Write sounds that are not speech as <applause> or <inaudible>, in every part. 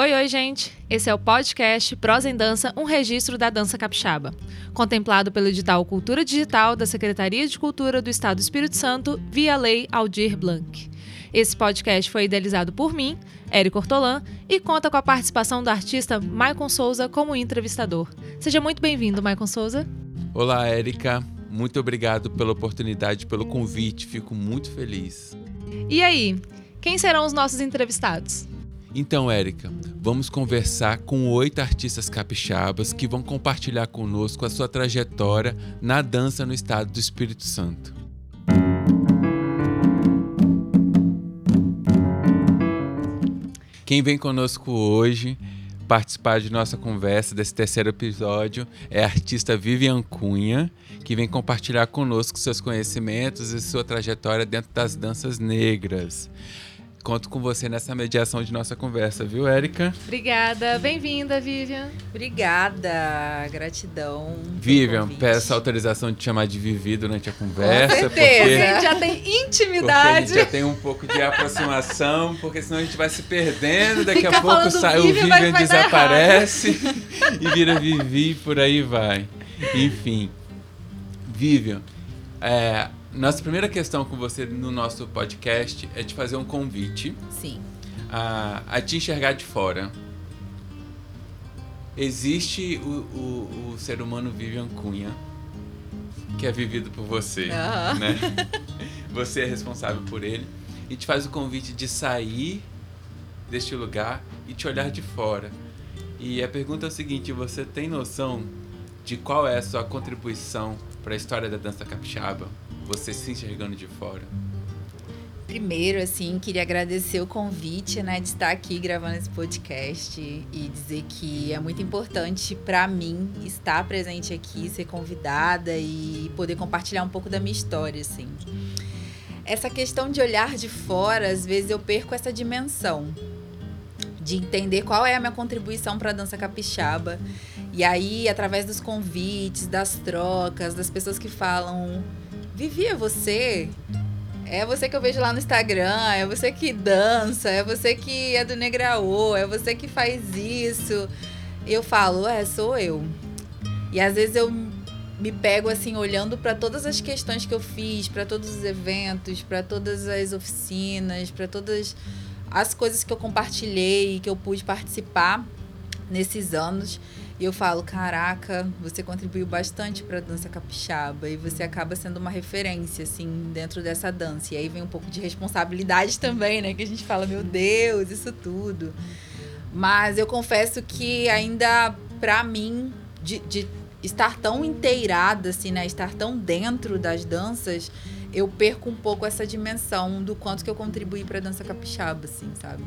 Oi, oi, gente! Esse é o podcast Prosa em Dança, um registro da dança capixaba. Contemplado pelo edital Cultura Digital da Secretaria de Cultura do Estado do Espírito Santo, via Lei Aldir Blanc. Esse podcast foi idealizado por mim, Érico Ortolan, e conta com a participação do artista Maicon Souza como entrevistador. Seja muito bem-vindo, Maicon Souza. Olá, Érica. Muito obrigado pela oportunidade, pelo convite. Fico muito feliz. E aí, quem serão os nossos entrevistados? Então, Érica, vamos conversar com oito artistas capixabas que vão compartilhar conosco a sua trajetória na dança no estado do Espírito Santo. Quem vem conosco hoje participar de nossa conversa desse terceiro episódio é a artista Vivian Cunha, que vem compartilhar conosco seus conhecimentos e sua trajetória dentro das danças negras conto com você nessa mediação de nossa conversa, viu, Érica? Obrigada. Bem-vinda, Vivian. Obrigada. Gratidão. Vivian, peço autorização de te chamar de Vivi durante a conversa. Com certeza. Porque a gente já tem intimidade. a gente já tem um pouco de aproximação, porque senão a gente vai se perdendo. Daqui Fica a pouco sai, Vivian, o Vivian desaparece <laughs> e vira Vivi, por aí vai. Enfim. Vivian, é, nossa primeira questão com você no nosso podcast é de fazer um convite. Sim. A, a te enxergar de fora. Existe o, o, o ser humano Vivian Cunha, que é vivido por você, uhum. né? <laughs> Você é responsável por ele e te faz o convite de sair deste lugar e te olhar de fora. E a pergunta é o seguinte: você tem noção de qual é a sua contribuição para a história da dança capixaba? Você se enxergando de fora? Primeiro, assim, queria agradecer o convite, né, de estar aqui gravando esse podcast e dizer que é muito importante para mim estar presente aqui, ser convidada e poder compartilhar um pouco da minha história, assim. Essa questão de olhar de fora, às vezes eu perco essa dimensão de entender qual é a minha contribuição para a dança capixaba. E aí, através dos convites, das trocas, das pessoas que falam Vivi, é você? É você que eu vejo lá no Instagram, é você que dança, é você que é do Negraô, é você que faz isso. Eu falo, é, sou eu. E às vezes eu me pego assim olhando para todas as questões que eu fiz, para todos os eventos, para todas as oficinas, para todas as coisas que eu compartilhei, que eu pude participar nesses anos. E eu falo, caraca, você contribuiu bastante para a dança capixaba e você acaba sendo uma referência assim dentro dessa dança. E aí vem um pouco de responsabilidade <laughs> também, né, que a gente fala, meu Deus, isso tudo. Mas eu confesso que ainda para mim de, de estar tão inteirada assim, né, estar tão dentro das danças, eu perco um pouco essa dimensão do quanto que eu contribuí para a dança capixaba, assim, sabe?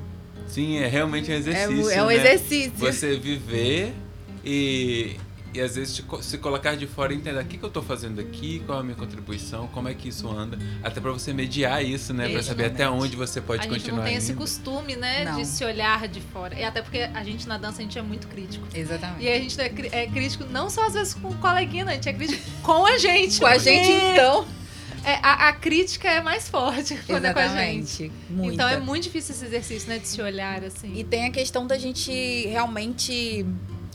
Sim, é realmente um exercício. É, é um né? exercício. Você viver e, e às vezes se colocar de fora e entender o que, que eu estou fazendo aqui, qual é a minha contribuição, como é que isso anda, até para você mediar isso, né, para saber até onde você pode a continuar. A gente não tem indo. esse costume, né, não. de se olhar de fora. E até porque a gente na dança a gente é muito crítico. Exatamente. E a gente é, é crítico não só às vezes com o coleguinha, a gente é crítico <laughs> com a gente. com a gente então. É, a, a, crítica é mais forte <laughs> quando Exatamente. é com a gente. Muita. Então é muito difícil esse exercício, né? De se olhar assim. E tem a questão da gente realmente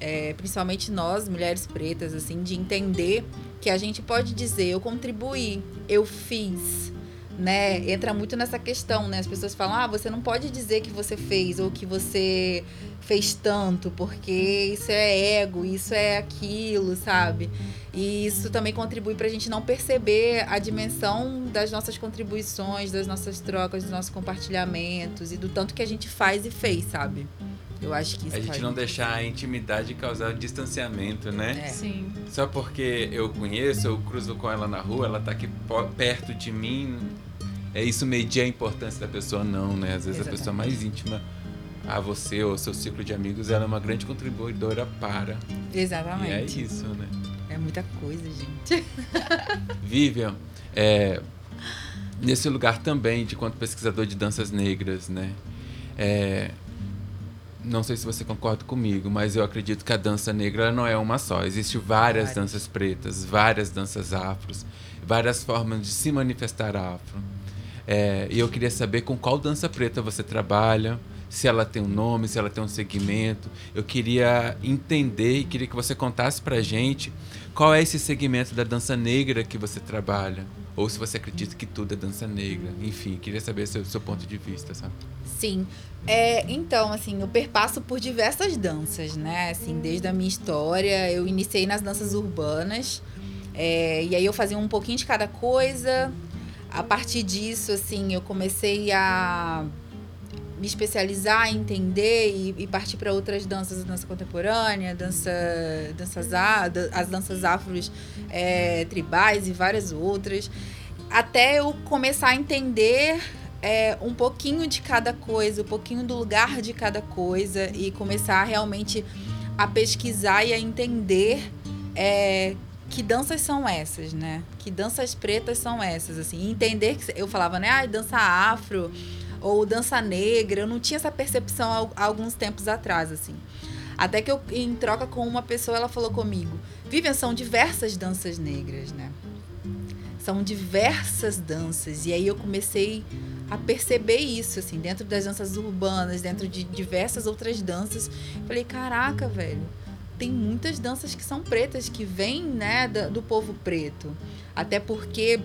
é, principalmente nós, mulheres pretas, assim, de entender que a gente pode dizer, eu contribuí, eu fiz, né? Entra muito nessa questão, né? As pessoas falam, ah, você não pode dizer que você fez ou que você fez tanto, porque isso é ego, isso é aquilo, sabe? E isso também contribui para a gente não perceber a dimensão das nossas contribuições, das nossas trocas, dos nossos compartilhamentos e do tanto que a gente faz e fez, sabe? Eu acho que isso A gente não deixar a intimidade causar distanciamento, né? É. Sim. Só porque eu conheço, eu cruzo com ela na rua, ela tá aqui perto de mim. É isso medir a importância da pessoa, não, né? Às vezes Exatamente. a pessoa mais íntima a você ou seu ciclo de amigos, ela é uma grande contribuidora para. Exatamente. E é isso, né? É muita coisa, gente. <laughs> Vivian, é, nesse lugar também de quanto pesquisador de danças negras, né? É, não sei se você concorda comigo, mas eu acredito que a dança negra não é uma só. Existem várias, várias. danças pretas, várias danças afros, várias formas de se manifestar afro. É, e eu queria saber com qual dança preta você trabalha, se ela tem um nome, se ela tem um segmento. Eu queria entender e queria que você contasse pra gente qual é esse segmento da dança negra que você trabalha. Ou se você acredita que tudo é dança negra. Enfim, queria saber seu, seu ponto de vista, sabe? Sim. É, então, assim, eu perpasso por diversas danças, né? Assim, desde a minha história, eu iniciei nas danças urbanas. É, e aí eu fazia um pouquinho de cada coisa. A partir disso, assim, eu comecei a me especializar, entender e, e partir para outras danças, dança contemporânea, dança, danças as danças afros é, tribais e várias outras, até eu começar a entender é, um pouquinho de cada coisa, um pouquinho do lugar de cada coisa e começar realmente a pesquisar e a entender é, que danças são essas, né? Que danças pretas são essas, assim. entender que eu falava, né? Ah, dança afro ou dança negra. Eu não tinha essa percepção há alguns tempos atrás, assim. Até que eu, em troca com uma pessoa, ela falou comigo: Vivian, são diversas danças negras, né? São diversas danças. E aí eu comecei a perceber isso, assim, dentro das danças urbanas, dentro de diversas outras danças. Falei: caraca, velho, tem muitas danças que são pretas, que vêm, né, do, do povo preto. Até porque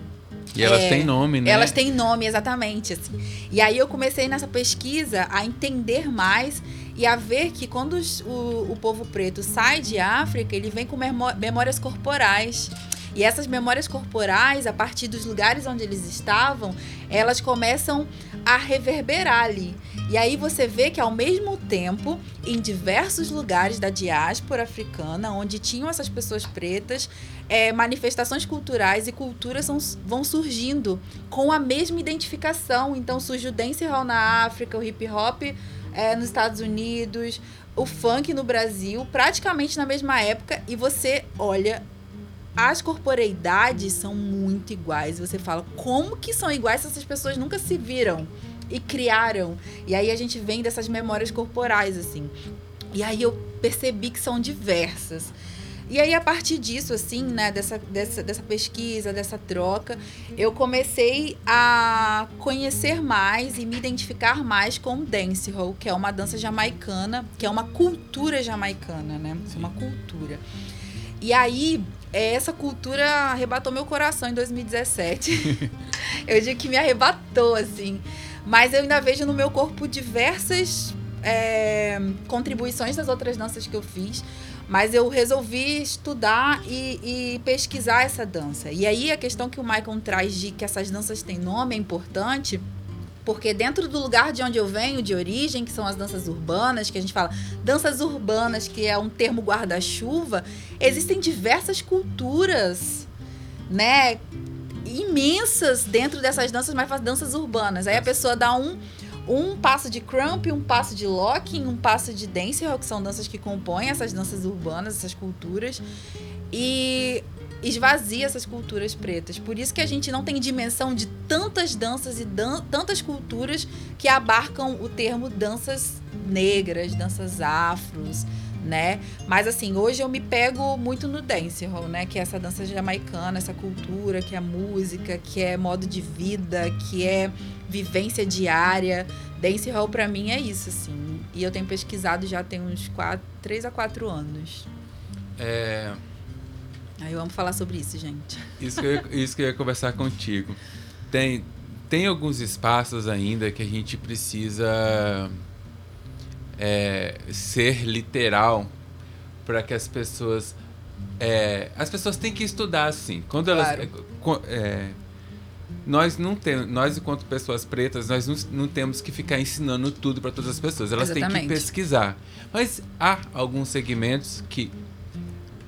e elas é, têm nome, né? Elas têm nome, exatamente. Assim. E aí eu comecei nessa pesquisa a entender mais e a ver que quando os, o, o povo preto sai de África, ele vem com memórias corporais. E essas memórias corporais, a partir dos lugares onde eles estavam, elas começam a reverberar ali. E aí você vê que ao mesmo tempo, em diversos lugares da diáspora africana, onde tinham essas pessoas pretas, é, manifestações culturais e culturas são, vão surgindo com a mesma identificação. Então surge o dancehall na África, o hip hop é, nos Estados Unidos, o funk no Brasil, praticamente na mesma época, e você olha as corporeidades são muito iguais. Você fala, como que são iguais se essas pessoas nunca se viram e criaram? E aí a gente vem dessas memórias corporais, assim. E aí eu percebi que são diversas. E aí, a partir disso, assim, né, dessa, dessa, dessa pesquisa, dessa troca, eu comecei a conhecer mais e me identificar mais com o dancehall, que é uma dança jamaicana, que é uma cultura jamaicana, né? É uma cultura. E aí, é, essa cultura arrebatou meu coração em 2017. <laughs> eu digo que me arrebatou, assim. Mas eu ainda vejo no meu corpo diversas é, contribuições das outras danças que eu fiz. Mas eu resolvi estudar e, e, pesquisar essa dança. E aí a questão que o Michael traz de que essas danças têm nome é importante porque dentro do lugar de onde eu venho, de origem, que são as danças urbanas, que a gente fala danças urbanas, que é um termo guarda-chuva, existem diversas culturas, né? Imensas dentro dessas danças, mas danças urbanas. Aí a pessoa dá um, um passo de crump, um passo de locking, um passo de dancehall, que são danças que compõem essas danças urbanas, essas culturas. E esvazia essas culturas pretas. Por isso que a gente não tem dimensão de tantas danças e dan tantas culturas que abarcam o termo danças negras, danças afros, né? Mas assim, hoje eu me pego muito no dancehall, né? Que é essa dança jamaicana, essa cultura, que é música, que é modo de vida, que é vivência diária. Dancehall para mim é isso, assim. E eu tenho pesquisado já tem uns quatro, três a quatro anos. É, Aí vamos falar sobre isso, gente. Isso que, eu, isso que eu ia conversar contigo. Tem, tem alguns espaços ainda que a gente precisa é, ser literal para que as pessoas. É, as pessoas têm que estudar assim. Quando elas. Claro. É, é, nós não temos, nós enquanto pessoas pretas, nós não, não temos que ficar ensinando tudo para todas as pessoas. Elas Exatamente. têm que pesquisar. Mas há alguns segmentos que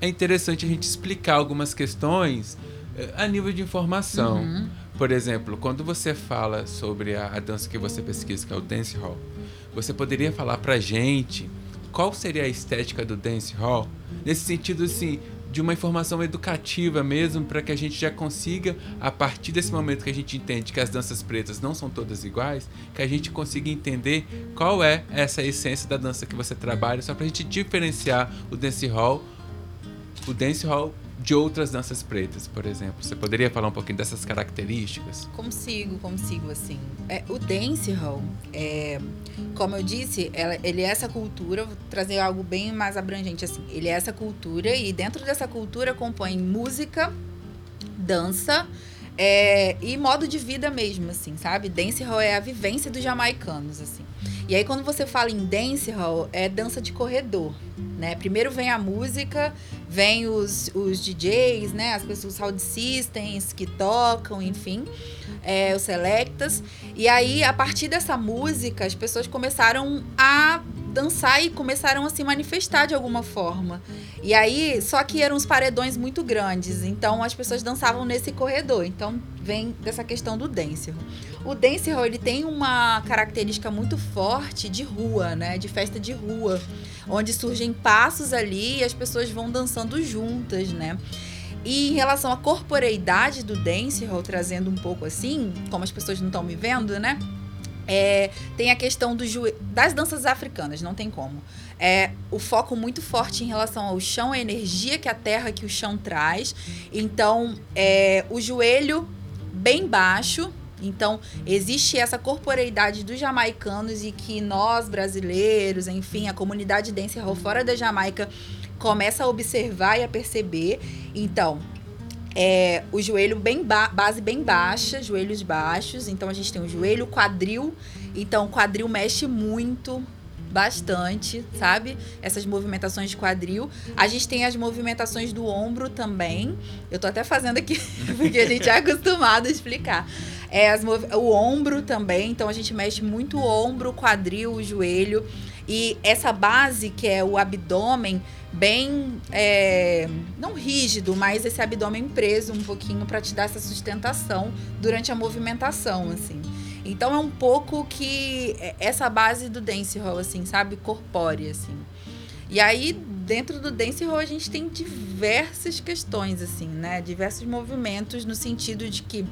é interessante a gente explicar algumas questões eh, a nível de informação. Uhum. Por exemplo, quando você fala sobre a, a, dança que você pesquisa, que é o dance hall, você poderia falar pra gente qual seria a estética do dance hall? Nesse sentido, assim, de uma informação educativa mesmo, para que a gente já consiga, a partir desse momento que a gente entende que as danças pretas não são todas iguais, que a gente consiga entender qual é essa essência da dança que você trabalha, só para a gente diferenciar o dance hall o dancehall de outras danças pretas, por exemplo? Você poderia falar um pouquinho dessas características? Consigo, consigo, assim. É, o dancehall, é, como eu disse, ela, ele é essa cultura, vou trazer algo bem mais abrangente, assim. Ele é essa cultura e dentro dessa cultura compõe música, dança é, e modo de vida mesmo, assim, sabe? Dancehall é a vivência dos jamaicanos, assim. E aí, quando você fala em dancehall, é dança de corredor, né? Primeiro vem a música, vem os, os DJs, né? As pessoas, sound systems que tocam, enfim, é, os selectas. E aí, a partir dessa música, as pessoas começaram a dançar e começaram a se manifestar de alguma forma. E aí, só que eram uns paredões muito grandes, então as pessoas dançavam nesse corredor. Então vem dessa questão do dancehall. O dancehall ele tem uma característica muito forte de rua, né, de festa de rua, onde surgem passos ali e as pessoas vão dançando juntas, né? E em relação à corporeidade do dancehall, trazendo um pouco assim, como as pessoas não estão me vendo, né? É, tem a questão do das danças africanas, não tem como. É o foco muito forte em relação ao chão, a energia que a terra que o chão traz. Então, é, o joelho bem baixo. Então, existe essa corporeidade dos jamaicanos e que nós, brasileiros, enfim, a comunidade dancehall fora da Jamaica começa a observar e a perceber. Então, é, o joelho bem base bem baixa, joelhos baixos. Então a gente tem o joelho, quadril. Então o quadril mexe muito, bastante, sabe? Essas movimentações de quadril. A gente tem as movimentações do ombro também. Eu tô até fazendo aqui, <laughs> porque a gente é acostumado a explicar. É, as, o ombro também, então a gente mexe muito o ombro, o quadril, o joelho. E essa base, que é o abdômen, bem. É, não rígido, mas esse abdômen preso um pouquinho para te dar essa sustentação durante a movimentação, assim. Então é um pouco que é, essa base do dancehall, assim, sabe? Corpórea, assim. E aí, dentro do dancehall, a gente tem diversas questões, assim, né? Diversos movimentos no sentido de que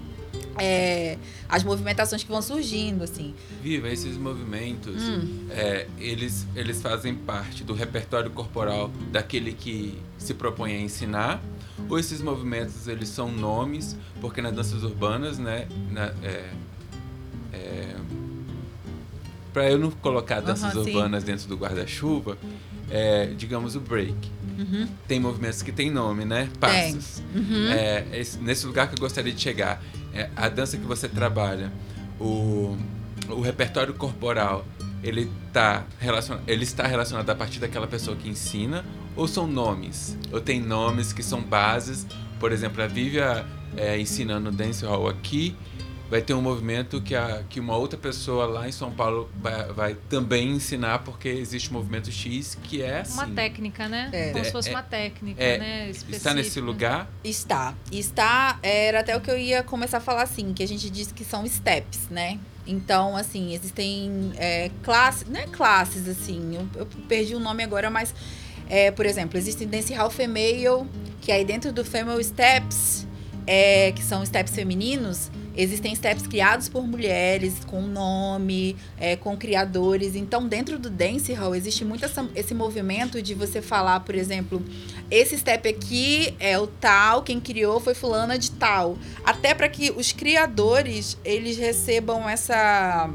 é, as movimentações que vão surgindo, assim. Viva, esses movimentos, hum. é, eles, eles fazem parte do repertório corporal daquele que se propõe a ensinar, ou esses movimentos, eles são nomes, porque nas danças urbanas, né, na, é, é, para eu não colocar danças uhum, urbanas sim. dentro do guarda-chuva, é, digamos o break. Uhum. Tem movimentos que tem nome, né? Passos. Uhum. É, esse, nesse lugar que eu gostaria de chegar é, a dança que você trabalha, o, o repertório corporal, ele, tá relacionado, ele está relacionado a partir daquela pessoa que ensina ou são nomes? Ou tem nomes que são bases? Por exemplo, a Vívia é, ensinando dance hall aqui vai ter um movimento que, a, que uma outra pessoa lá em São Paulo vai, vai também ensinar, porque existe um movimento X que é assim. Uma técnica, né? É. Como é, se fosse é, uma técnica, é, né? Específica. Está nesse lugar? Está. Está, era até o que eu ia começar a falar assim, que a gente disse que são steps, né? Então, assim, existem é, classes, não é classes, assim, eu, eu perdi o nome agora, mas, é, por exemplo, existem Dance Hall Female, que aí dentro do Female Steps, é, que são steps femininos, Existem steps criados por mulheres, com nome, é, com criadores. Então, dentro do dance hall, existe muito essa, esse movimento de você falar, por exemplo, esse step aqui é o tal, quem criou foi fulana de tal. Até para que os criadores, eles recebam essa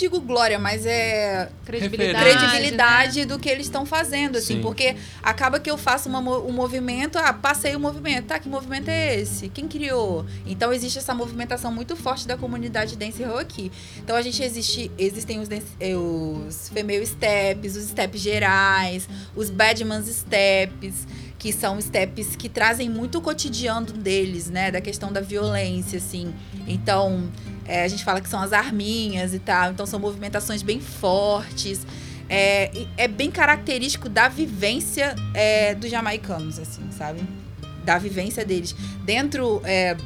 digo glória, mas é credibilidade, credibilidade né? do que eles estão fazendo, assim, Sim. porque acaba que eu faço uma, um movimento, ah, passei o movimento, tá, que movimento é esse? Quem criou? Então existe essa movimentação muito forte da comunidade dance hall aqui. Então a gente existe, existem os, dance, eh, os female steps, os steps gerais, os badmans steps, que são steps que trazem muito o cotidiano deles, né, da questão da violência, assim. Então, é, a gente fala que são as arminhas e tal. Então são movimentações bem fortes. É, é bem característico da vivência é, dos jamaicanos, assim, sabe? Da vivência deles. Dentro. É,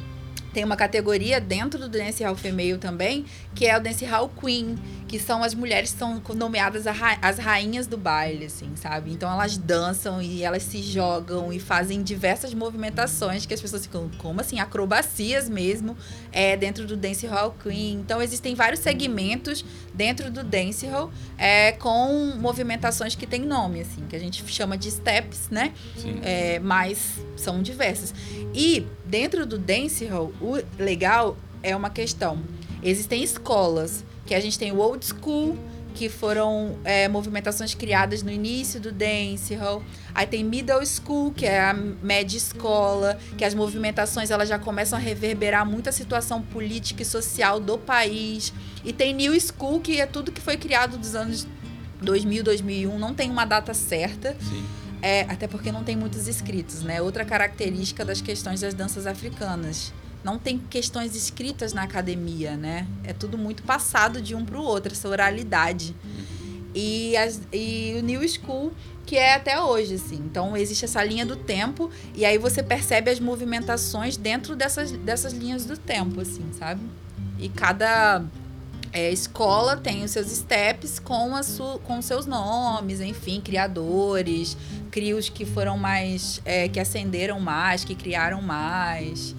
tem uma categoria dentro do Dance Hall Female também, que é o Dance Hall Queen, que são as mulheres que são nomeadas ra as rainhas do baile, assim, sabe? Então elas dançam e elas se jogam e fazem diversas movimentações que as pessoas ficam, como assim? Acrobacias mesmo, é, dentro do Dance Hall Queen. Então existem vários segmentos dentro do Dance Hall é, com movimentações que tem nome, assim, que a gente chama de steps, né? Sim. É, mas são diversas. E dentro do Dance Hall, o legal é uma questão. Existem escolas, que a gente tem o old school, que foram é, movimentações criadas no início do dancehall. Aí tem middle school, que é a média escola, que as movimentações elas já começam a reverberar muita situação política e social do país. E tem new school, que é tudo que foi criado dos anos 2000, 2001, não tem uma data certa. Sim. É, até porque não tem muitos escritos, né? Outra característica das questões das danças africanas. Não tem questões escritas na academia, né? É tudo muito passado de um para o outro, essa oralidade. E, as, e o New School, que é até hoje, assim. Então, existe essa linha do tempo, e aí você percebe as movimentações dentro dessas, dessas linhas do tempo, assim, sabe? E cada é, escola tem os seus steps com, a su, com seus nomes, enfim, criadores, crios que foram mais. É, que ascenderam mais, que criaram mais,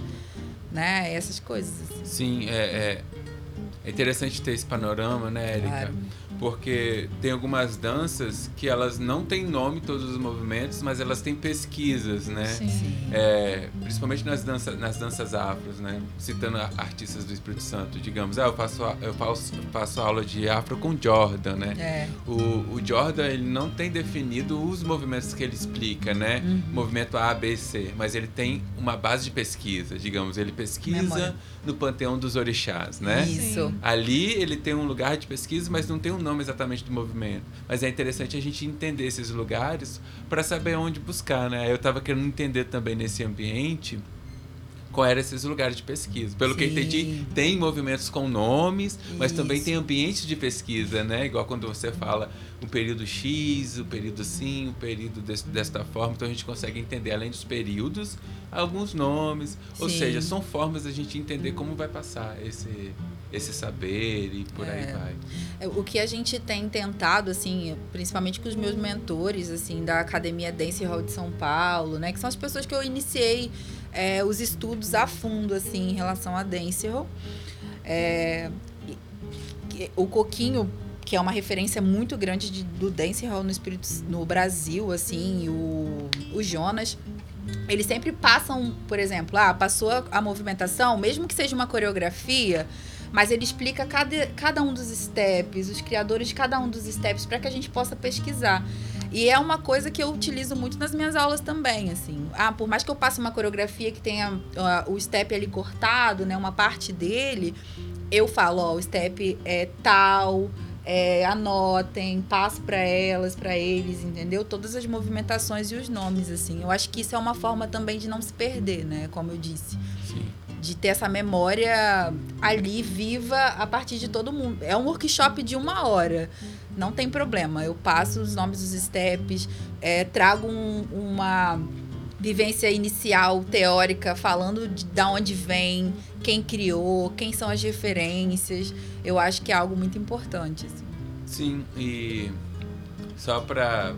né? Essas coisas. Assim. Sim, é, é, é, interessante ter esse panorama, né, Erika? Claro porque tem algumas danças que elas não têm nome todos os movimentos, mas elas têm pesquisas, né? Sim. É, principalmente nas danças, nas danças afros, né? Citando artistas do Espírito Santo, digamos, ah, eu faço eu faço, faço aula de afro com Jordan, né? É. O, o Jordan ele não tem definido os movimentos que ele explica, né? Uhum. Movimento A, B, C, mas ele tem uma base de pesquisa, digamos, ele pesquisa Memória. no panteão dos orixás, né? Isso. Ali ele tem um lugar de pesquisa, mas não tem um nome exatamente do movimento. Mas é interessante a gente entender esses lugares para saber onde buscar, né? Eu estava querendo entender também nesse ambiente qual eram esses lugares de pesquisa. Pelo Sim. que eu entendi, tem movimentos com nomes, mas Isso. também tem ambientes de pesquisa, né? Igual quando você fala o período X, o período sim, o período desse, desta forma. Então a gente consegue entender, além dos períodos, alguns nomes. Sim. Ou seja, são formas da gente entender como vai passar esse, esse saber e por é. aí vai. É, o que a gente tem tentado, assim, principalmente com os meus mentores, assim, da Academia Dance Hall de São Paulo, né? Que são as pessoas que eu iniciei é, os estudos a fundo, assim, em relação a Hall. É, o Coquinho que é uma referência muito grande de, do dancehall no espírito no Brasil, assim, o, o Jonas. Eles sempre passam, por exemplo, ah, passou a, a movimentação, mesmo que seja uma coreografia, mas ele explica cada, cada um dos steps, os criadores de cada um dos steps, para que a gente possa pesquisar. E é uma coisa que eu utilizo muito nas minhas aulas também, assim. Ah, por mais que eu passe uma coreografia que tenha uh, o step ali cortado, né, uma parte dele, eu falo, ó, o step é tal, é, anotem, passo para elas, para eles, entendeu? Todas as movimentações e os nomes, assim. Eu acho que isso é uma forma também de não se perder, né? Como eu disse. Sim. De ter essa memória ali viva a partir de todo mundo. É um workshop de uma hora. Não tem problema. Eu passo os nomes dos steps, é, trago um, uma vivência inicial teórica falando de, de onde vem, quem criou, quem são as referências. Eu acho que é algo muito importante. Assim. Sim, e só para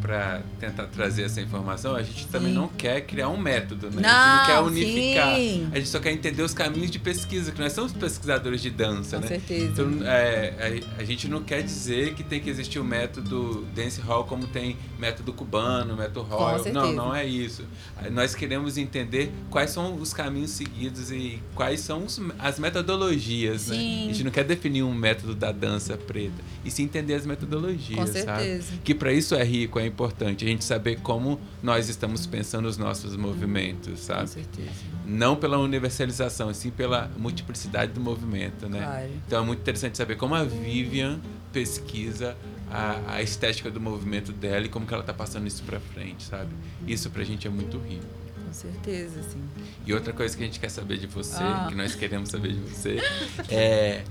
para tentar trazer essa informação, a gente também sim. não quer criar um método, né? Não, a gente não quer unificar. Sim. A gente só quer entender os caminhos de pesquisa, que nós somos pesquisadores de dança, Com né? certeza. Então, é, a, a, gente não quer dizer que tem que existir o um método dance hall como tem método cubano, método royal. Não, não é isso. Nós queremos entender quais são os caminhos seguidos e quais são os, as metodologias, sim. né? A gente não quer definir um método da dança preta, e sim entender as metodologias, Com certeza. Sabe? Que para isso é rico, é importante a gente saber como nós estamos pensando os nossos movimentos, sabe? Com certeza. Não pela universalização, sim pela multiplicidade do movimento, né? Claro. Então é muito interessante saber como a Vivian pesquisa a, a estética do movimento dela e como que ela está passando isso para frente, sabe? Isso pra gente é muito rico. Com certeza, sim. E outra coisa que a gente quer saber de você, ah. que nós queremos saber de você, <laughs> é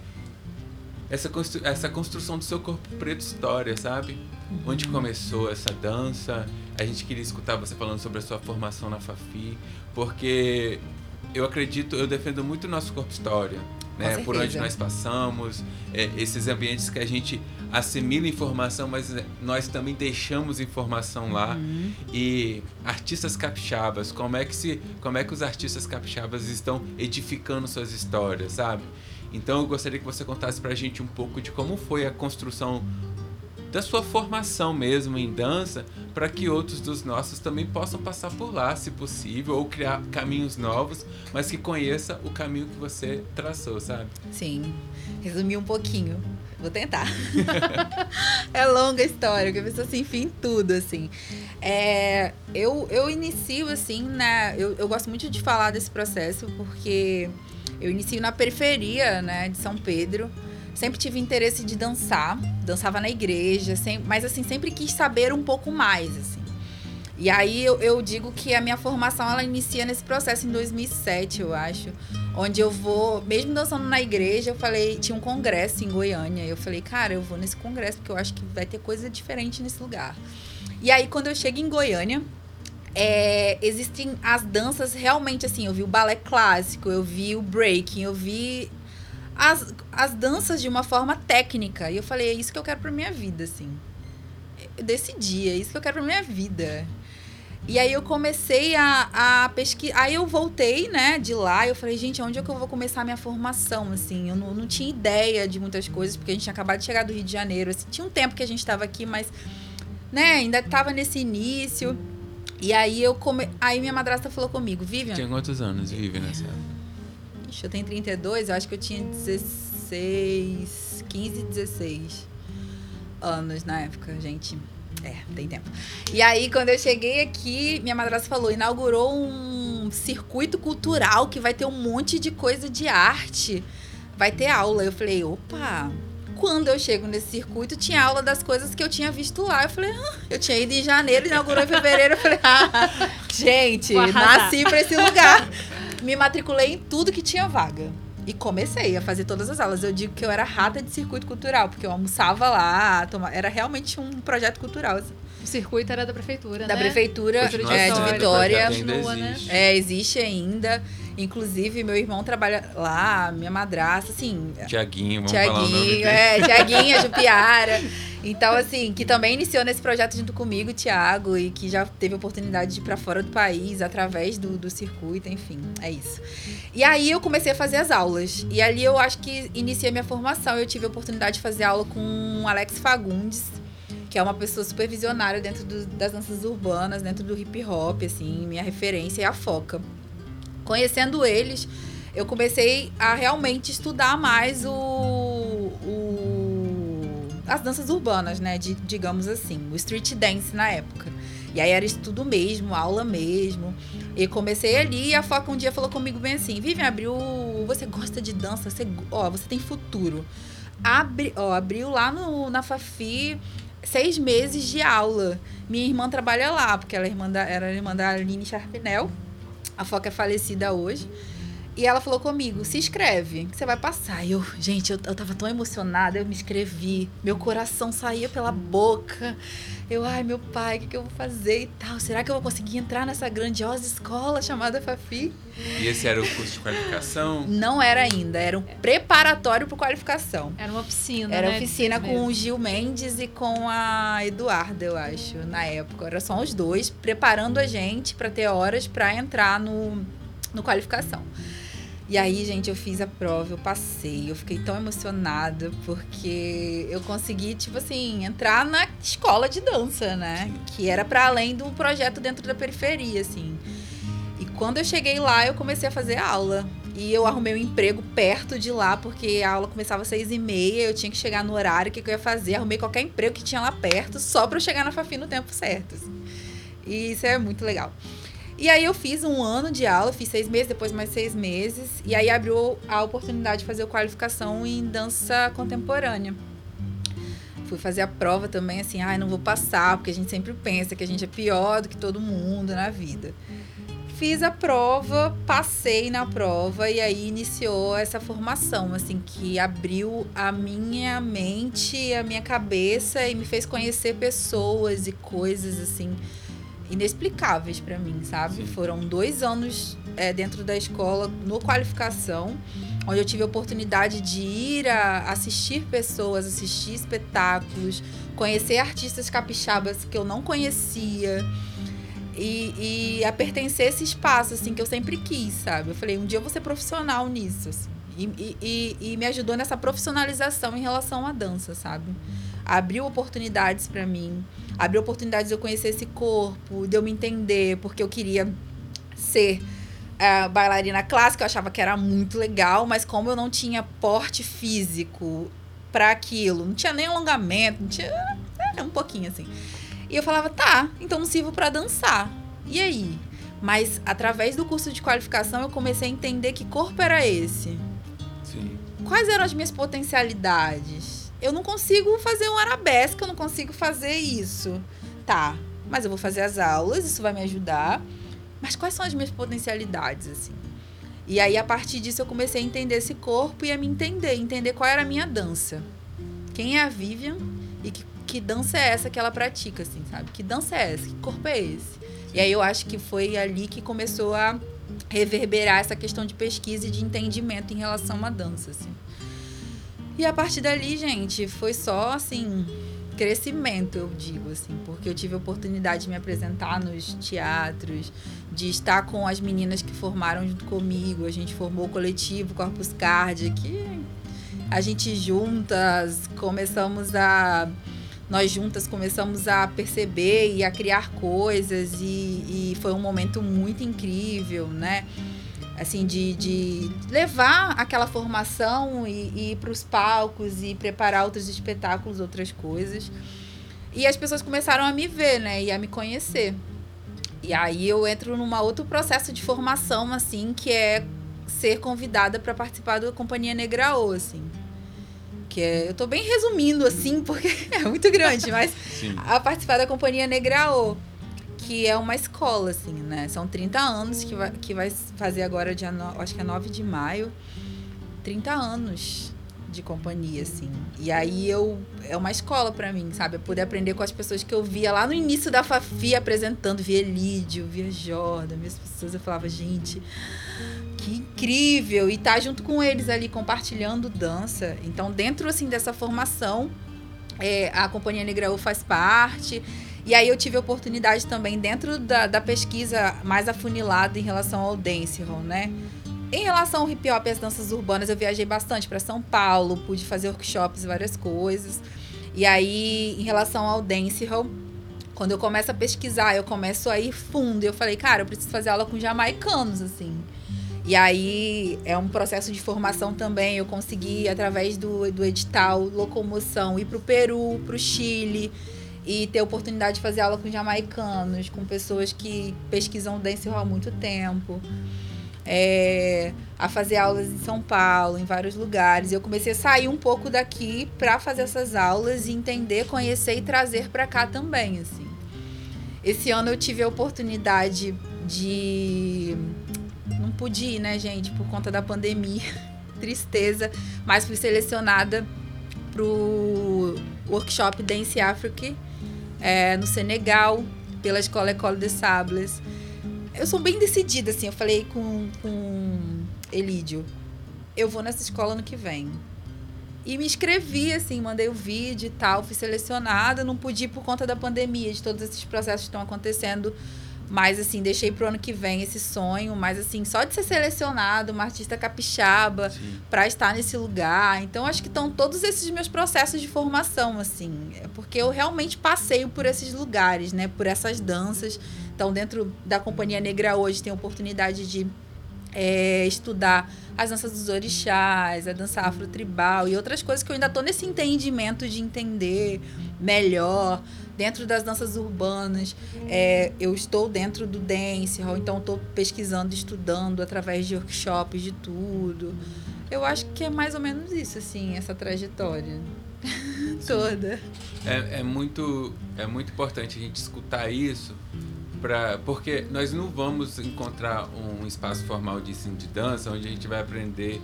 essa, constru essa construção do seu corpo preto história, sabe? Onde começou essa dança? A gente queria escutar você falando sobre a sua formação na Fafi, porque eu acredito, eu defendo muito o nosso corpo história, né? Por onde nós passamos, é, esses ambientes que a gente assimila informação, mas é, nós também deixamos informação lá. Uhum. E artistas capixabas, como é que se, como é que os artistas capixabas estão edificando suas histórias, sabe? Então eu gostaria que você contasse pra gente um pouco de como foi a construção da sua formação mesmo em dança, para que outros dos nossos também possam passar por lá, se possível, ou criar caminhos novos, mas que conheça o caminho que você traçou, sabe? Sim. Resumir um pouquinho. Vou tentar. <laughs> é longa história, porque a pessoa se enfim tudo, assim. É, eu, eu inicio, assim, né? Eu, eu gosto muito de falar desse processo, porque eu inicio na periferia, né, de São Pedro. Sempre tive interesse de dançar, dançava na igreja, sempre, mas assim, sempre quis saber um pouco mais, assim. E aí eu, eu, digo que a minha formação ela inicia nesse processo em 2007, eu acho, onde eu vou, mesmo dançando na igreja, eu falei, tinha um congresso em Goiânia, eu falei, cara, eu vou nesse congresso porque eu acho que vai ter coisa diferente nesse lugar. E aí quando eu chego em Goiânia, é, existem as danças realmente assim, eu vi o balé clássico, eu vi o breaking, eu vi as, as danças de uma forma técnica. E eu falei, é isso que eu quero pra minha vida, assim. Eu decidi, é isso que eu quero pra minha vida. E aí eu comecei a, a pesquisar. Aí eu voltei, né, de lá. Eu falei, gente, onde é que eu vou começar a minha formação? Assim, eu não, não tinha ideia de muitas coisas, porque a gente tinha acabado de chegar do Rio de Janeiro. Assim, tinha um tempo que a gente estava aqui, mas, né, ainda estava nesse início. E aí eu come... Aí minha madrasta falou comigo, Vivian. Tinha quantos anos, Vivian, nessa Ixi, eu tenho 32, eu acho que eu tinha 16, 15, 16 anos na época, gente. É, tem tempo. E aí, quando eu cheguei aqui, minha madrasta falou: inaugurou um circuito cultural que vai ter um monte de coisa de arte. Vai ter aula. Eu falei: opa, quando eu chego nesse circuito, tinha aula das coisas que eu tinha visto lá. Eu falei, ah, eu tinha ido em janeiro, inaugurou em fevereiro. Eu falei, <laughs> ah, gente, nasci pra esse lugar <laughs> me matriculei em tudo que tinha vaga. E comecei a fazer todas as aulas. Eu digo que eu era rata de circuito cultural, porque eu almoçava lá, toma... era realmente um projeto cultural. Assim. O circuito era da prefeitura, da né? prefeitura é, de Vitória. Continua, né? É, existe ainda. Inclusive, meu irmão trabalha lá, minha madrasta, assim. Tiaguinho, vamos Tiaguinho, falar o nome é, <laughs> Tiaguinho, a Jupiara. Então, assim, que também iniciou nesse projeto junto comigo, o Thiago, e que já teve oportunidade de ir para fora do país através do, do circuito, enfim, é isso. E aí eu comecei a fazer as aulas. E ali eu acho que iniciei minha formação. Eu tive a oportunidade de fazer aula com Alex Fagundes, que é uma pessoa super visionária dentro do, das danças urbanas, dentro do hip hop, assim, minha referência é a Foca. Conhecendo eles, eu comecei a realmente estudar mais o, o as danças urbanas, né? De, digamos assim, o street dance na época. E aí era estudo mesmo, aula mesmo. E comecei ali e a Foca um dia falou comigo bem assim: Vivian, abriu. Você gosta de dança, você, ó, você tem futuro. Abri, ó, abriu lá no, na Fafi seis meses de aula. Minha irmã trabalha lá, porque ela é irmã da, era irmã da Aline Charpinel. A Foca é falecida hoje. E ela falou comigo, se inscreve, que você vai passar. E eu, gente, eu, eu tava tão emocionada, eu me inscrevi. Meu coração saía pela boca. Eu, ai, meu pai, o que, que eu vou fazer e tal? Será que eu vou conseguir entrar nessa grandiosa escola chamada Fafi? E esse era o curso de qualificação? Não era ainda, era um preparatório para qualificação. Era uma oficina, Era né, oficina com o Gil Mendes e com a Eduarda, eu acho, na época. Era só os dois preparando a gente para ter horas para entrar no, no qualificação. E aí, gente, eu fiz a prova, eu passei, eu fiquei tão emocionada porque eu consegui, tipo assim, entrar na escola de dança, né? Que era para além do projeto dentro da periferia, assim. E quando eu cheguei lá, eu comecei a fazer aula. E eu arrumei um emprego perto de lá, porque a aula começava às seis e meia, eu tinha que chegar no horário, o que, que eu ia fazer? Arrumei qualquer emprego que tinha lá perto, só para eu chegar na Fafi no tempo certo. Assim. E isso é muito legal. E aí eu fiz um ano de aula, fiz seis meses, depois mais seis meses. E aí abriu a oportunidade de fazer qualificação em dança contemporânea. Fui fazer a prova também, assim, ai, ah, não vou passar, porque a gente sempre pensa que a gente é pior do que todo mundo na vida. Fiz a prova, passei na prova e aí iniciou essa formação, assim, que abriu a minha mente, a minha cabeça e me fez conhecer pessoas e coisas, assim, inexplicáveis para mim, sabe? Sim. Foram dois anos é, dentro da escola no qualificação, onde eu tive a oportunidade de ir a assistir pessoas, assistir espetáculos, conhecer artistas capixabas que eu não conhecia. E, e a pertencer a esse espaço, assim, que eu sempre quis, sabe? Eu falei, um dia eu vou ser profissional nisso, assim. E, e, e me ajudou nessa profissionalização em relação à dança, sabe? Abriu oportunidades para mim, abriu oportunidades de eu conhecer esse corpo, de eu me entender, porque eu queria ser uh, bailarina clássica, eu achava que era muito legal, mas como eu não tinha porte físico para aquilo, não tinha nem alongamento, não tinha. É, um pouquinho assim. E eu falava, tá, então não sirvo para dançar. E aí? Mas através do curso de qualificação eu comecei a entender que corpo era esse. Sim. Quais eram as minhas potencialidades? Eu não consigo fazer um arabesque, eu não consigo fazer isso. Tá, mas eu vou fazer as aulas, isso vai me ajudar. Mas quais são as minhas potencialidades, assim? E aí, a partir disso, eu comecei a entender esse corpo e a me entender, entender qual era a minha dança. Quem é a Vivian e que, que dança é essa que ela pratica, assim, sabe? Que dança é essa? Que corpo é esse? E aí eu acho que foi ali que começou a reverberar essa questão de pesquisa e de entendimento em relação à dança, assim. E a partir dali, gente, foi só assim crescimento, eu digo assim, porque eu tive a oportunidade de me apresentar nos teatros, de estar com as meninas que formaram junto comigo. A gente formou o coletivo Corpus Card, que a gente juntas começamos a nós juntas começamos a perceber e a criar coisas e, e foi um momento muito incrível, né? Assim, de, de levar aquela formação e, e ir para os palcos e preparar outros espetáculos, outras coisas. E as pessoas começaram a me ver, né, e a me conhecer. E aí eu entro num outro processo de formação, assim, que é ser convidada para participar da Companhia Negraô, assim. Que é, eu tô bem resumindo, assim, <laughs> porque é muito grande, mas Sim. a participar da Companhia Negraô que é uma escola, assim, né? São 30 anos que vai, que vai fazer agora, dia no, acho que é 9 de maio. 30 anos de companhia, assim. E aí eu é uma escola para mim, sabe? Eu poder aprender com as pessoas que eu via lá no início da Fafi apresentando, via Lídio, via Jordan, minhas pessoas, eu falava, gente, que incrível! E tá junto com eles ali compartilhando dança. Então, dentro assim dessa formação, é, a Companhia Negraú faz parte. E aí eu tive a oportunidade também, dentro da, da pesquisa mais afunilada em relação ao dancehall, né? Em relação ao hip hop e as danças urbanas, eu viajei bastante para São Paulo, pude fazer workshops, várias coisas. E aí, em relação ao dancehall, quando eu começo a pesquisar, eu começo a ir fundo. Eu falei, cara, eu preciso fazer aula com jamaicanos, assim. E aí é um processo de formação também. Eu consegui, através do, do edital Locomoção, ir para o Peru, para o Chile e ter a oportunidade de fazer aula com jamaicanos, com pessoas que pesquisam dancehall há muito tempo. É, a fazer aulas em São Paulo, em vários lugares. Eu comecei a sair um pouco daqui para fazer essas aulas e entender, conhecer e trazer para cá também, assim. Esse ano eu tive a oportunidade de não pude ir, né, gente, por conta da pandemia. <laughs> Tristeza, mas fui selecionada pro workshop Dance Africa é, no Senegal, pela Escola École de Sables. Eu sou bem decidida, assim. Eu falei com, com Elídio, eu vou nessa escola ano que vem. E me inscrevi, assim, mandei o vídeo e tal, fui selecionada. Não pude por conta da pandemia, de todos esses processos que estão acontecendo mas, assim, deixei pro ano que vem esse sonho. Mas, assim, só de ser selecionado, uma artista capixaba, para estar nesse lugar. Então, acho que estão todos esses meus processos de formação, assim. É porque eu realmente passeio por esses lugares, né? Por essas danças. Então, dentro da Companhia Negra hoje, tem a oportunidade de é, estudar as danças dos orixás, a dança afro-tribal e outras coisas que eu ainda estou nesse entendimento de entender melhor dentro das danças urbanas. É, eu estou dentro do dancehall, então estou pesquisando, estudando através de workshops, de tudo. Eu acho que é mais ou menos isso, assim, essa trajetória <laughs> toda. É, é, muito, é muito importante a gente escutar isso, pra, porque nós não vamos encontrar um espaço formal de ensino de dança onde a gente vai aprender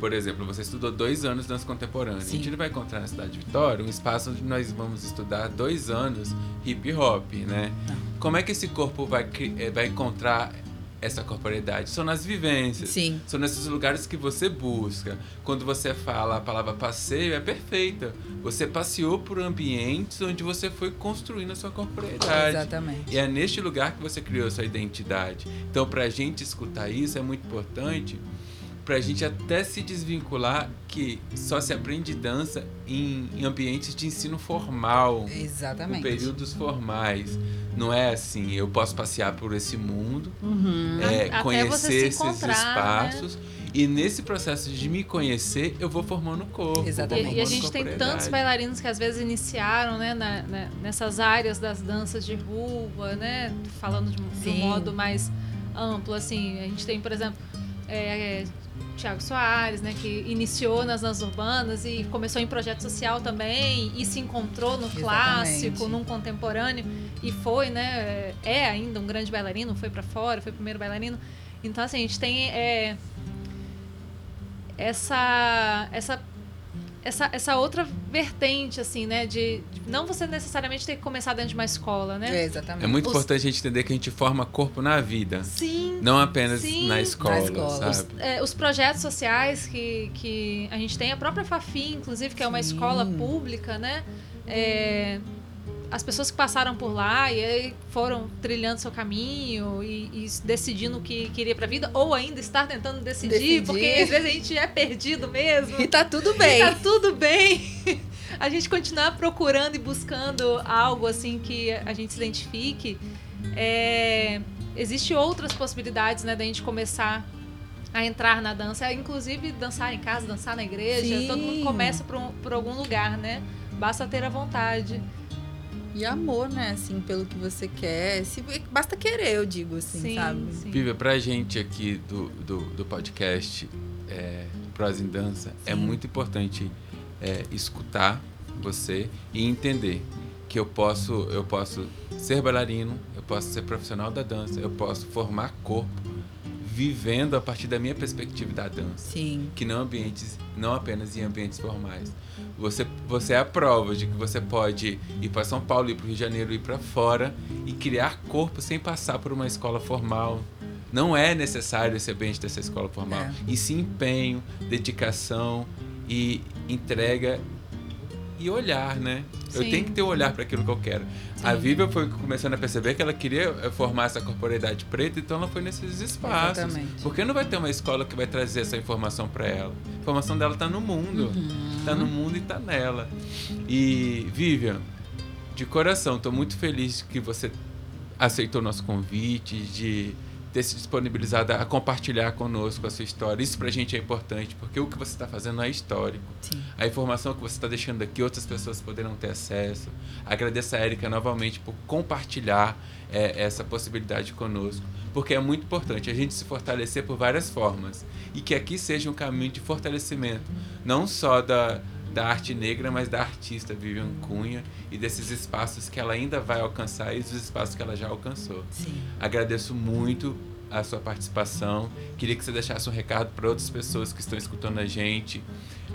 por exemplo, você estudou dois anos dança contemporânea. Sim. A gente não vai encontrar na cidade de Vitória um espaço onde nós vamos estudar dois anos hip hop, né? Não. Como é que esse corpo vai, eh, vai encontrar essa corporeidade? São nas vivências. Sim. São nesses lugares que você busca. Quando você fala a palavra passeio, é perfeita. Você passeou por ambientes onde você foi construindo a sua corporeidade. Exatamente. E é neste lugar que você criou a sua identidade. Então, para a gente escutar isso, é muito importante para a gente até se desvincular que só se aprende dança em, em ambientes de ensino formal. Exatamente. Períodos formais. Não é assim, eu posso passear por esse mundo, uhum. é, conhecer esses né? espaços. Né? E nesse processo de me conhecer, eu vou formando o corpo. Exatamente. E, e a gente tem tantos bailarinos que às vezes iniciaram né, na, na, nessas áreas das danças de rua, né? Falando de, de um modo mais amplo, assim. A gente tem, por exemplo, é, Tiago Soares, né, que iniciou nas danças urbanas e começou em projeto social também e se encontrou no Exatamente. clássico, num contemporâneo e foi, né, é ainda um grande bailarino, foi para fora, foi o primeiro bailarino. Então assim, a gente tem é, essa essa essa, essa outra vertente, assim, né? De, de, não você necessariamente ter que começar dentro de uma escola, né? É, exatamente. É muito Os... importante a gente entender que a gente forma corpo na vida. Sim. Não apenas sim, na escola, na escola. sabe? Os, é, os, projetos sociais que, que a gente tem, a própria Fafi, inclusive, que é uma sim. escola pública, né? É, as pessoas que passaram por lá e aí foram trilhando seu caminho e, e decidindo o que queria para a vida, ou ainda estar tentando decidir, decidir, porque às vezes a gente é perdido mesmo. E tá tudo bem. E tá tudo bem. <laughs> A gente continuar procurando e buscando algo assim que a gente se identifique. É, Existem outras possibilidades, né, da gente começar a entrar na dança, inclusive dançar em casa, dançar na igreja. Sim. Todo mundo começa por, um, por algum lugar, né? Basta ter a vontade. E amor, né, assim, pelo que você quer. Se, basta querer, eu digo, assim, sim, sabe? Sim. Viva, pra gente aqui do, do, do podcast é, Prosa em Dança, é sim. é muito importante é, escutar você e entender que eu posso, eu posso ser bailarino, eu posso ser profissional da dança, eu posso formar corpo vivendo a partir da minha perspectiva da dança. Sim. Que não ambientes, não apenas em ambientes formais. Você, você é a prova de que você pode ir para São Paulo, ir para o Rio de Janeiro, ir para fora e criar corpo sem passar por uma escola formal. Não é necessário esse ambiente dessa escola formal. É. E sim empenho, dedicação e entrega e olhar, né? Sim. Eu tenho que ter um olhar para aquilo que eu quero. Sim. A Viva foi começando a perceber que ela queria eh, formar essa corporeidade preta, então ela foi nesses espaços. Exatamente. Porque não vai ter uma escola que vai trazer essa informação para ela. A informação dela está no mundo. Está uhum. no mundo e está nela. E, Vivian, de coração, estou muito feliz que você aceitou nosso convite de ter se disponibilizado a compartilhar conosco a sua história. Isso para a gente é importante, porque o que você está fazendo é histórico. Sim. A informação que você está deixando aqui, outras pessoas poderão ter acesso. Agradeço a Érica novamente por compartilhar é, essa possibilidade conosco, porque é muito importante a gente se fortalecer por várias formas e que aqui seja um caminho de fortalecimento, não só da da arte negra, mas da artista Vivian Cunha e desses espaços que ela ainda vai alcançar e dos espaços que ela já alcançou. Sim. Agradeço muito a sua participação. Queria que você deixasse um recado para outras pessoas que estão escutando a gente,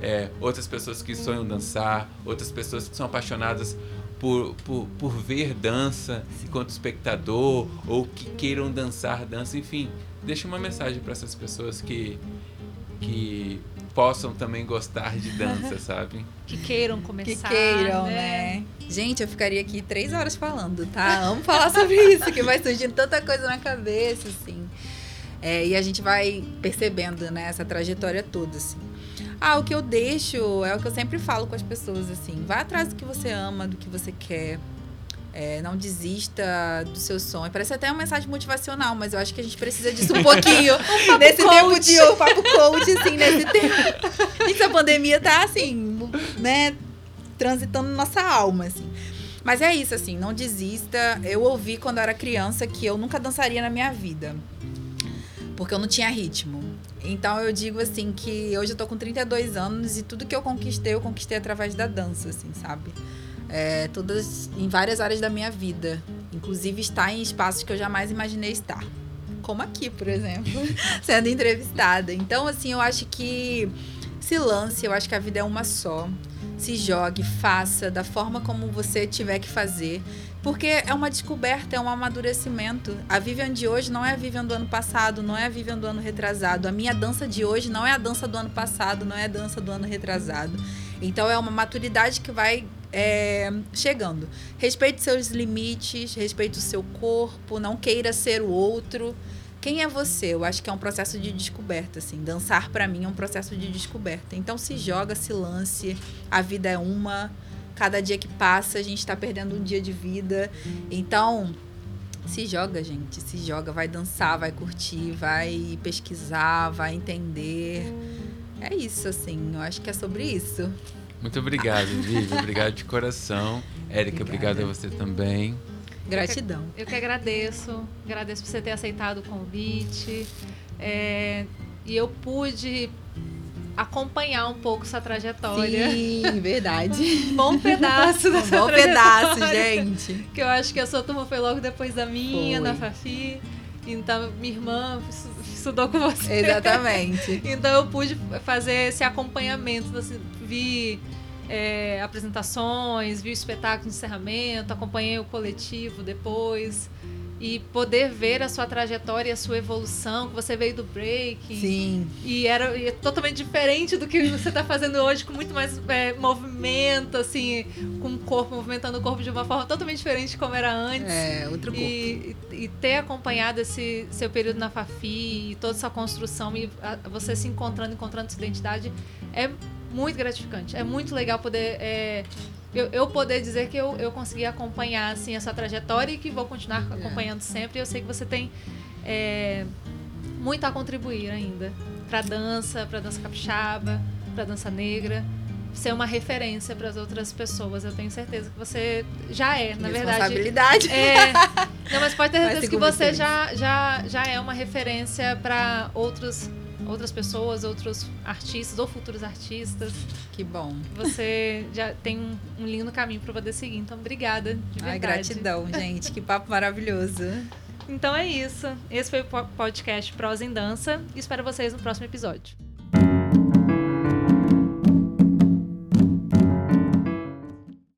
é, outras pessoas que sonham dançar, outras pessoas que são apaixonadas por, por, por ver dança enquanto espectador ou que queiram dançar dança, enfim. Deixa uma mensagem para essas pessoas que, que possam também gostar de dança, <laughs> sabe? Que queiram começar. Que queiram, né? né? Gente, eu ficaria aqui três horas falando, tá? Amo falar sobre <laughs> isso, que vai surgindo tanta coisa na cabeça, assim. É, e a gente vai percebendo, né, essa trajetória toda, assim. Ah, o que eu deixo é o que eu sempre falo com as pessoas, assim. Vai atrás do que você ama, do que você quer. É, não desista do seu sonho. Parece até uma mensagem motivacional, mas eu acho que a gente precisa disso um pouquinho <laughs> um nesse coach. tempo de o papo coach, assim, nesse tempo. Isso, a pandemia tá assim, né, transitando nossa alma, assim. Mas é isso, assim, não desista. Eu ouvi quando eu era criança que eu nunca dançaria na minha vida. Porque eu não tinha ritmo. Então eu digo assim que hoje eu tô com 32 anos e tudo que eu conquistei, eu conquistei através da dança, assim, sabe? É, todas em várias áreas da minha vida, inclusive estar em espaços que eu jamais imaginei estar, como aqui, por exemplo, <laughs> sendo entrevistada. Então, assim, eu acho que se lance, eu acho que a vida é uma só. se jogue, faça da forma como você tiver que fazer. Porque é uma descoberta, é um amadurecimento. A Vivian de hoje não é a Vivian do ano passado, não é a Vivian do ano retrasado. A minha dança de hoje não é a dança do ano passado, não é a dança do ano retrasado. Então é uma maturidade que vai é, chegando. Respeite seus limites, respeite o seu corpo, não queira ser o outro. Quem é você? Eu acho que é um processo de descoberta, assim. Dançar para mim é um processo de descoberta. Então se joga, se lance. A vida é uma. Cada dia que passa, a gente está perdendo um dia de vida. Então, se joga, gente. Se joga. Vai dançar, vai curtir, vai pesquisar, vai entender. É isso, assim. Eu acho que é sobre isso. Muito obrigado, Vivi. obrigado de coração. Érica, obrigado a você também. Gratidão. Eu que, eu que agradeço. Agradeço por você ter aceitado o convite. É, e eu pude acompanhar um pouco sua trajetória. Sim, verdade. um <laughs> bom pedaço dessa Um bom pedaço, gente. Que eu acho que a sua turma foi logo depois da minha, foi. na Fafi. Então, minha irmã estudou com você. Exatamente. <laughs> então, eu pude fazer esse acompanhamento. Assim, vi é, apresentações, vi o espetáculo de encerramento, acompanhei o coletivo depois. E poder ver a sua trajetória e a sua evolução, que você veio do breaking. Sim. E era e é totalmente diferente do que você está fazendo hoje, com muito mais é, movimento, assim, com o corpo, movimentando o corpo de uma forma totalmente diferente de como era antes. É, outro corpo. E, e ter acompanhado esse seu período na Fafi e toda essa construção e a, você se encontrando, encontrando sua identidade, é muito gratificante. É muito legal poder. É, eu, eu, poder dizer que eu, eu consegui acompanhar assim, essa trajetória e que vou continuar é. acompanhando sempre. Eu sei que você tem é, muito a contribuir ainda para dança, para dança capixaba, para dança negra. Ser uma referência para as outras pessoas. Eu tenho certeza que você já é, na verdade. Responsabilidade. É, não, mas pode ter certeza que você já, já, já é uma referência para outros outras pessoas, outros artistas ou futuros artistas. Que bom. Você já tem um, um lindo caminho para poder seguir. Então, obrigada. De verdade. Ai, gratidão, gente. que papo maravilhoso. Então é isso. Esse foi o podcast Prosa em Dança. Espero vocês no próximo episódio.